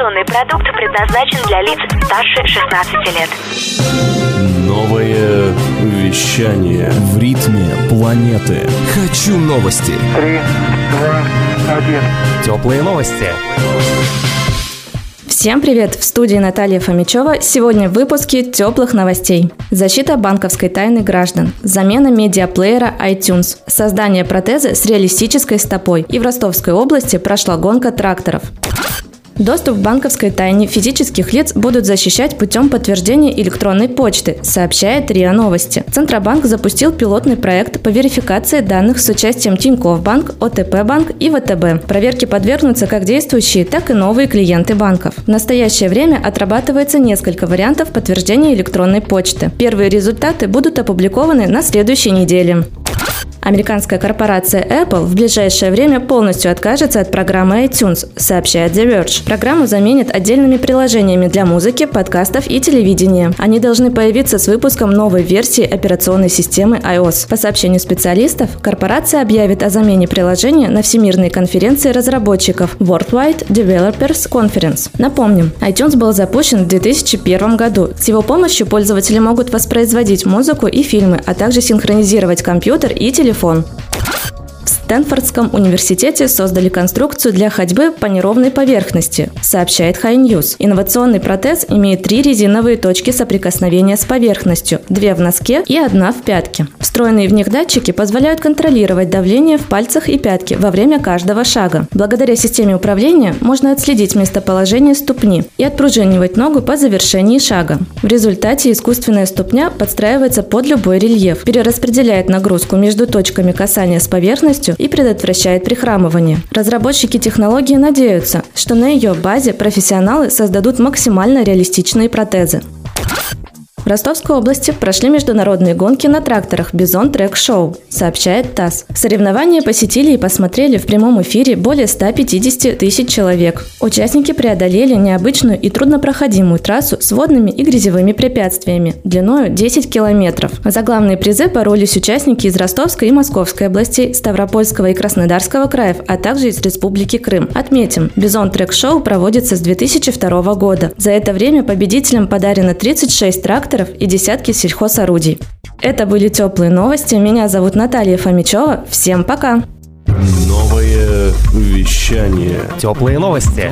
Информационный продукт предназначен для лиц старше 16 лет. Новое вещание в ритме планеты. Хочу новости. Три, два, один. Теплые новости. Всем привет! В студии Наталья Фомичева. Сегодня в выпуске теплых новостей. Защита банковской тайны граждан. Замена медиаплеера iTunes. Создание протеза с реалистической стопой. И в Ростовской области прошла гонка тракторов. Доступ к банковской тайне физических лиц будут защищать путем подтверждения электронной почты, сообщает РИА Новости. Центробанк запустил пилотный проект по верификации данных с участием Тинькофф Банк, ОТП Банк и ВТБ. Проверке подвергнутся как действующие, так и новые клиенты банков. В настоящее время отрабатывается несколько вариантов подтверждения электронной почты. Первые результаты будут опубликованы на следующей неделе. Американская корпорация Apple в ближайшее время полностью откажется от программы iTunes, сообщает The Verge. Программу заменят отдельными приложениями для музыки, подкастов и телевидения. Они должны появиться с выпуском новой версии операционной системы iOS. По сообщению специалистов, корпорация объявит о замене приложения на Всемирной конференции разработчиков Worldwide Developers Conference. Напомним, iTunes был запущен в 2001 году. С его помощью пользователи могут воспроизводить музыку и фильмы, а также синхронизировать компьютер и телефон телефон. Стэнфордском университете создали конструкцию для ходьбы по неровной поверхности, сообщает High News. Инновационный протез имеет три резиновые точки соприкосновения с поверхностью, две в носке и одна в пятке. Встроенные в них датчики позволяют контролировать давление в пальцах и пятке во время каждого шага. Благодаря системе управления можно отследить местоположение ступни и отпружинивать ногу по завершении шага. В результате искусственная ступня подстраивается под любой рельеф, перераспределяет нагрузку между точками касания с поверхностью и предотвращает прихрамывание. Разработчики технологии надеются, что на ее базе профессионалы создадут максимально реалистичные протезы. Ростовской области прошли международные гонки на тракторах «Бизон Трек Шоу», сообщает ТАСС. Соревнования посетили и посмотрели в прямом эфире более 150 тысяч человек. Участники преодолели необычную и труднопроходимую трассу с водными и грязевыми препятствиями, длиною 10 километров. За главные призы боролись участники из Ростовской и Московской областей, Ставропольского и Краснодарского краев, а также из Республики Крым. Отметим, «Бизон Трек Шоу» проводится с 2002 года. За это время победителям подарено 36 тракторов тракторов и десятки сельхозорудий. Это были теплые новости. Меня зовут Наталья Фомичева. Всем пока! Новое вещание. Теплые новости.